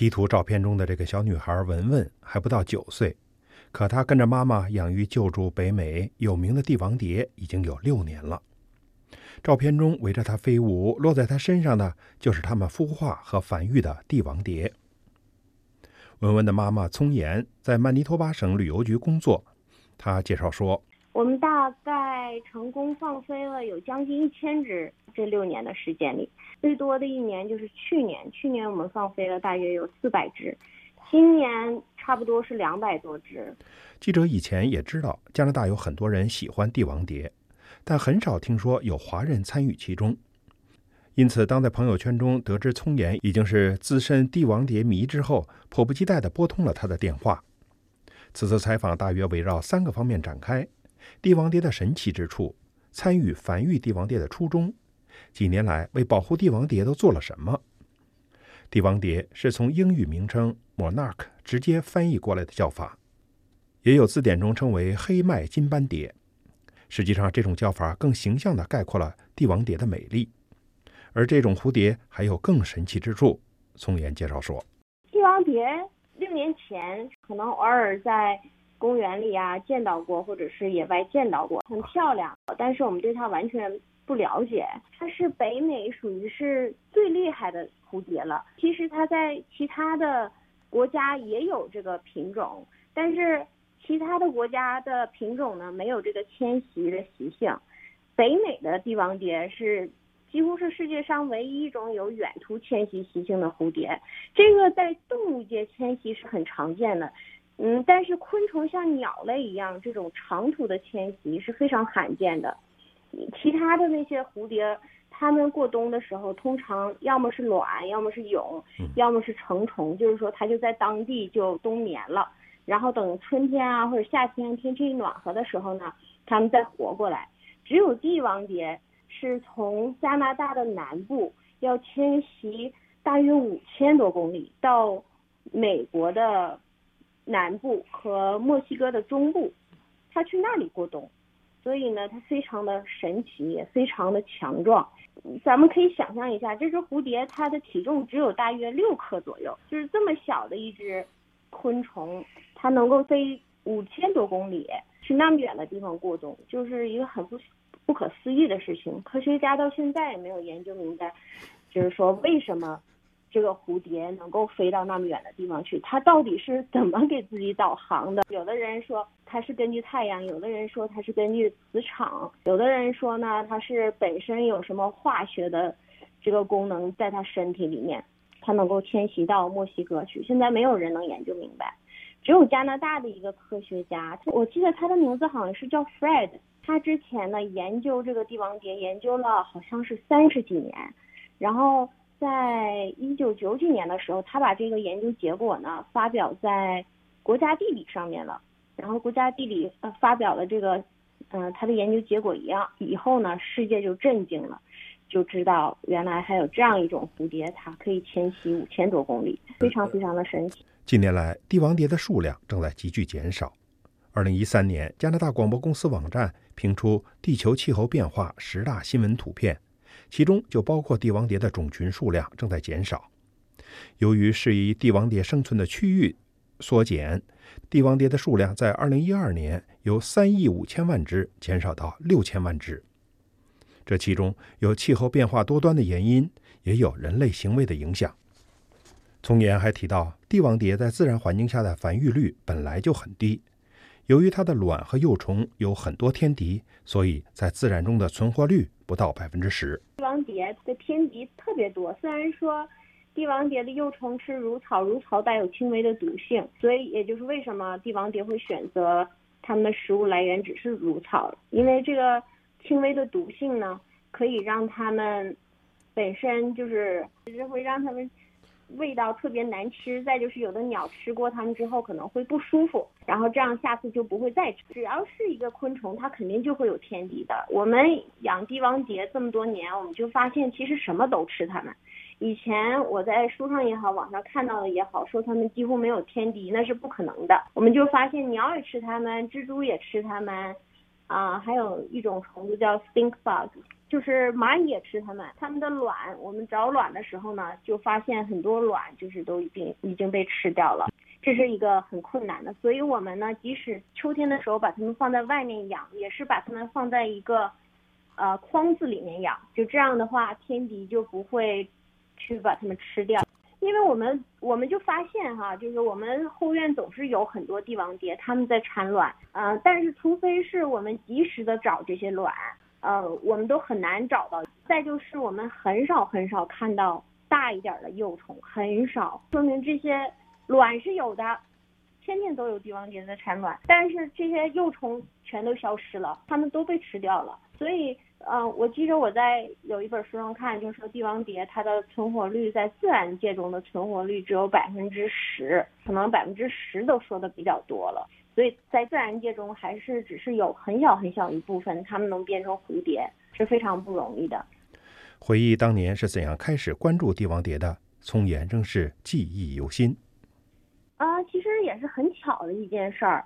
T 图照片中的这个小女孩文文还不到九岁，可她跟着妈妈养育救助北美有名的帝王蝶已经有六年了。照片中围着她飞舞、落在她身上的，就是他们孵化和繁育的帝王蝶。文文的妈妈聪妍在曼尼托巴省旅游局工作，她介绍说：“我们大概成功放飞了有将近一千只，这六年的时间里，最多的一年就是去年，去年我们放飞了大约有四百只，今年差不多是两百多只。”记者以前也知道加拿大有很多人喜欢帝王蝶，但很少听说有华人参与其中。因此，当在朋友圈中得知聪妍已经是资深帝王蝶迷之后，迫不及待地拨通了他的电话。此次采访大约围绕三个方面展开：帝王蝶的神奇之处、参与繁育帝王蝶的初衷、几年来为保护帝王蝶都做了什么。帝王蝶是从英语名称 monarch 直接翻译过来的叫法，也有字典中称为黑麦金斑蝶。实际上，这种叫法更形象地概括了帝王蝶的美丽。而这种蝴蝶还有更神奇之处，聪妍介绍说：“帝王蝶六年前可能偶尔在公园里啊见到过，或者是野外见到过，很漂亮。但是我们对它完全不了解。它是北美属于是最厉害的蝴蝶了。其实它在其他的国家也有这个品种，但是其他的国家的品种呢没有这个迁徙的习性。北美的帝王蝶是。”几乎是世界上唯一一种有远途迁徙习性的蝴蝶，这个在动物界迁徙是很常见的，嗯，但是昆虫像鸟类一样这种长途的迁徙是非常罕见的。其他的那些蝴蝶，它们过冬的时候，通常要么是卵，要么是蛹，要么是成虫，就是说它就在当地就冬眠了，然后等春天啊或者夏天天气暖和的时候呢，它们再活过来。只有帝王蝶。是从加拿大的南部要迁徙大约五千多公里到美国的南部和墨西哥的中部，它去那里过冬，所以呢，它非常的神奇，也非常的强壮。咱们可以想象一下，这只蝴蝶它的体重只有大约六克左右，就是这么小的一只昆虫，它能够飞五千多公里去那么远的地方过冬，就是一个很不。不可思议的事情，科学家到现在也没有研究明白，就是说为什么这个蝴蝶能够飞到那么远的地方去，它到底是怎么给自己导航的？有的人说它是根据太阳，有的人说它是根据磁场，有的人说呢它是本身有什么化学的这个功能在它身体里面，它能够迁徙到墨西哥去。现在没有人能研究明白，只有加拿大的一个科学家，我记得他的名字好像是叫 Fred。他之前呢研究这个帝王蝶，研究了好像是三十几年，然后在一九九几年的时候，他把这个研究结果呢发表在国家地理上面了。然后国家地理呃发表了这个，嗯，他的研究结果一样以后呢，世界就震惊了，就知道原来还有这样一种蝴蝶，它可以迁徙五千多公里，非常非常的神奇。近年来，帝王蝶的数量正在急剧减少。二零一三年，加拿大广播公司网站评出地球气候变化十大新闻图片，其中就包括帝王蝶的种群数量正在减少。由于适宜帝王蝶生存的区域缩减，帝王蝶的数量在二零一二年由三亿五千万只减少到六千万只。这其中有气候变化多端的原因，也有人类行为的影响。从言还提到，帝王蝶在自然环境下的繁育率本来就很低。由于它的卵和幼虫有很多天敌，所以在自然中的存活率不到百分之十。帝王蝶的天敌特别多，虽然说帝王蝶的幼虫吃乳草，乳草带有轻微的毒性，所以也就是为什么帝王蝶会选择它们的食物来源只是乳草，因为这个轻微的毒性呢，可以让它们本身就是就是会让它们。味道特别难吃，再就是有的鸟吃过它们之后可能会不舒服，然后这样下次就不会再吃。只要是一个昆虫，它肯定就会有天敌的。我们养帝王蝶这么多年，我们就发现其实什么都吃它们。以前我在书上也好，网上看到的也好，说它们几乎没有天敌，那是不可能的。我们就发现鸟也吃它们，蜘蛛也吃它们，啊，还有一种虫子叫 stink bug，就是蚂蚁也吃它们，它们的卵，我们找卵的时候呢，就发现很多卵就是都已经已经被吃掉了，这是一个很困难的。所以我们呢，即使秋天的时候把它们放在外面养，也是把它们放在一个呃筐子里面养，就这样的话，天敌就不会去把它们吃掉。因为我们我们就发现哈，就是我们后院总是有很多帝王蝶，它们在产卵，呃，但是除非是我们及时的找这些卵，呃，我们都很难找到。再就是我们很少很少看到大一点的幼虫，很少，说明这些卵是有的，天天都有帝王蝶在产卵，但是这些幼虫全都消失了，它们都被吃掉了，所以。嗯，我记得我在有一本书上看，就说帝王蝶它的存活率在自然界中的存活率只有百分之十，可能百分之十都说的比较多了。所以在自然界中还是只是有很小很小一部分，它们能变成蝴蝶是非常不容易的。回忆当年是怎样开始关注帝王蝶的，聪妍仍是记忆犹新。啊，其实也是很巧的一件事儿。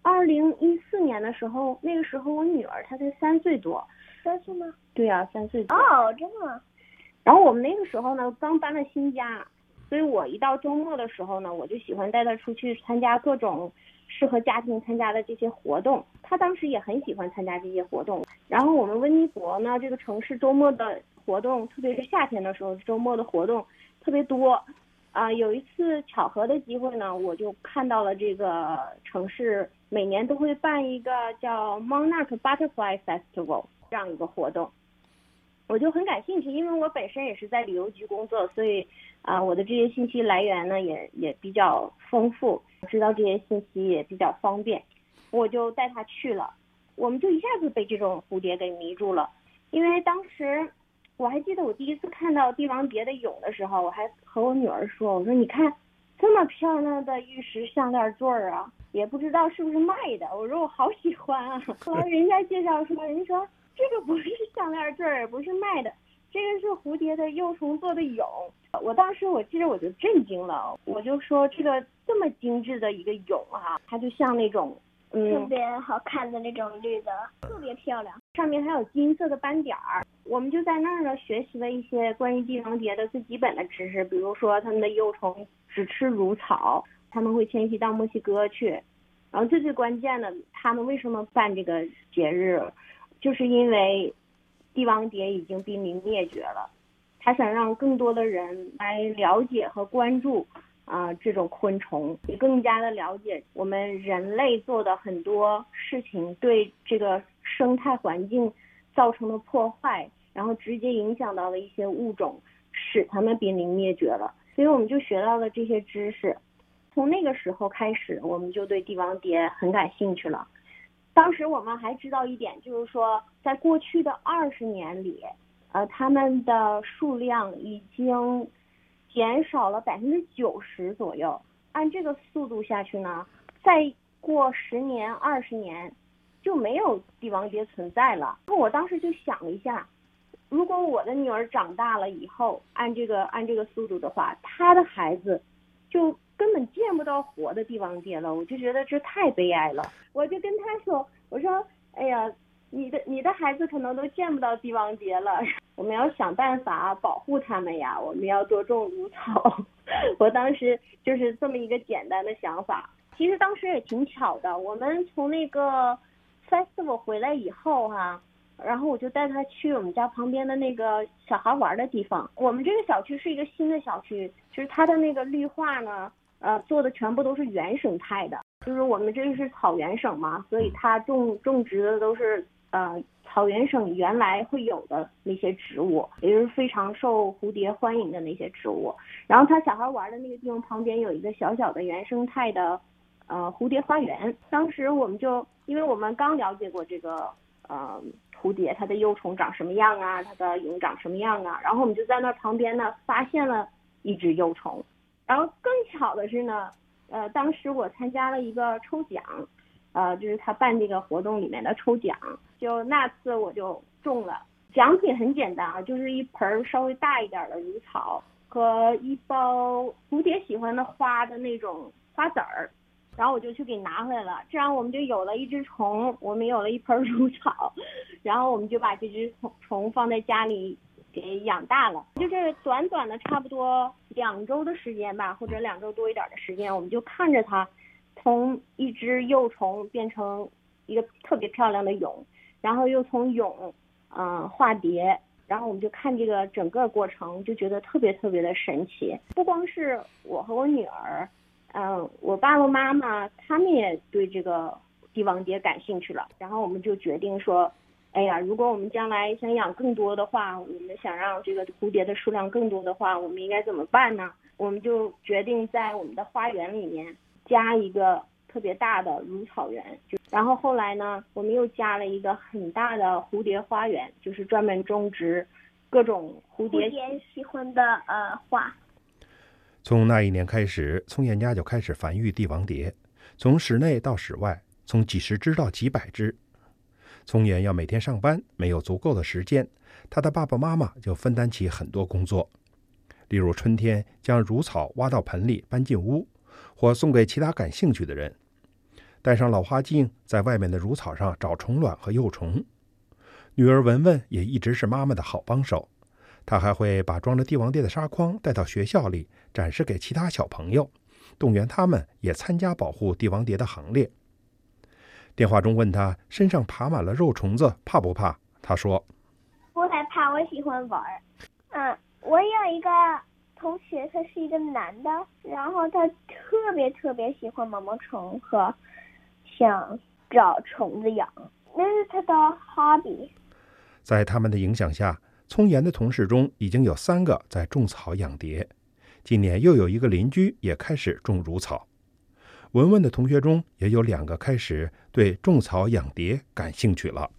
二零一四年的时候，那个时候我女儿她才三岁多。三岁吗？对呀，三岁多。哦，真的。然后我们那个时候呢，刚搬了新家，所以我一到周末的时候呢，我就喜欢带她出去参加各种适合家庭参加的这些活动。她当时也很喜欢参加这些活动。然后我们温尼伯呢，这个城市周末的活动，特别是夏天的时候，周末的活动特别多。啊，有一次巧合的机会呢，我就看到了这个城市每年都会办一个叫 Monarch Butterfly Festival。这样一个活动，我就很感兴趣，因为我本身也是在旅游局工作，所以啊，我的这些信息来源呢也也比较丰富，知道这些信息也比较方便，我就带他去了，我们就一下子被这种蝴蝶给迷住了，因为当时我还记得我第一次看到帝王蝶的蛹的时候，我还和我女儿说，我说你看这么漂亮的玉石项链坠儿啊，也不知道是不是卖的，我说我好喜欢啊，后来人家介绍说，人家说。这个不是项链坠儿，不是卖的，这个是蝴蝶的幼虫做的蛹。我当时我记得我就震惊了，我就说这个这么精致的一个蛹啊，它就像那种嗯特别好看的那种绿的，特别漂亮，上面还有金色的斑点儿。我们就在那儿呢学习了一些关于帝王蝶的最基本的知识，比如说它们的幼虫只吃乳草，它们会迁徙到墨西哥去，然后最最关键的，他们为什么办这个节日？就是因为帝王蝶已经濒临灭绝了，他想让更多的人来了解和关注啊这种昆虫，也更加的了解我们人类做的很多事情对这个生态环境造成的破坏，然后直接影响到了一些物种，使它们濒临灭绝了。所以我们就学到了这些知识，从那个时候开始，我们就对帝王蝶很感兴趣了。当时我们还知道一点，就是说，在过去的二十年里，呃，它们的数量已经减少了百分之九十左右。按这个速度下去呢，再过十年、二十年，就没有帝王蝶存在了。我当时就想了一下，如果我的女儿长大了以后，按这个按这个速度的话，她的孩子就。根本见不到活的帝王蝶了，我就觉得这太悲哀了。我就跟她说：“我说，哎呀，你的你的孩子可能都见不到帝王蝶了。我们要想办法保护他们呀，我们要多种芦草。”我当时就是这么一个简单的想法。其实当时也挺巧的，我们从那个 festival 回来以后哈，然后我就带他去我们家旁边的那个小孩玩的地方。我们这个小区是一个新的小区，就是它的那个绿化呢。呃，做的全部都是原生态的，就是我们这个是草原省嘛，所以它种种植的都是呃草原省原来会有的那些植物，也就是非常受蝴蝶欢迎的那些植物。然后他小孩玩的那个地方旁边有一个小小的原生态的呃蝴蝶花园。当时我们就因为我们刚了解过这个呃蝴蝶它的幼虫长什么样啊，它的蛹长什么样啊，然后我们就在那旁边呢发现了一只幼虫。然后更巧的是呢，呃，当时我参加了一个抽奖，呃，就是他办这个活动里面的抽奖，就那次我就中了。奖品很简单啊，就是一盆稍微大一点的乳草和一包蝴蝶喜欢的花的那种花籽儿。然后我就去给拿回来了，这样我们就有了一只虫，我们有了一盆乳草，然后我们就把这只虫虫放在家里给养大了。就是短短的差不多两周的时间吧，或者两周多一点的时间，我们就看着它从一只幼虫变成一个特别漂亮的蛹，然后又从蛹嗯化蝶，然后我们就看这个整个过程，就觉得特别特别的神奇。不光是我和我女儿。嗯，我爸爸妈妈他们也对这个帝王蝶感兴趣了，然后我们就决定说，哎呀，如果我们将来想养更多的话，我们想让这个蝴蝶的数量更多的话，我们应该怎么办呢？我们就决定在我们的花园里面加一个特别大的乳草园，就然后后来呢，我们又加了一个很大的蝴蝶花园，就是专门种植各种蝴蝶喜欢的呃花。从那一年开始，聪妍家就开始繁育帝王蝶，从室内到室外，从几十只到几百只。聪妍要每天上班，没有足够的时间，他的爸爸妈妈就分担起很多工作，例如春天将乳草挖到盆里搬进屋，或送给其他感兴趣的人；戴上老花镜，在外面的乳草上找虫卵和幼虫。女儿文文也一直是妈妈的好帮手。她还会把装着帝王蝶的纱筐带到学校里展示给其他小朋友，动员他们也参加保护帝王蝶的行列。电话中问他身上爬满了肉虫子怕不怕？他说：“不害怕，我喜欢玩。”嗯，我有一个同学，他是一个男的，然后他特别特别喜欢毛毛虫和想找虫子养，那是他的 hobby。在他们的影响下。聪妍的同事中已经有三个在种草养蝶，今年又有一个邻居也开始种乳草。文文的同学中也有两个开始对种草养蝶感兴趣了。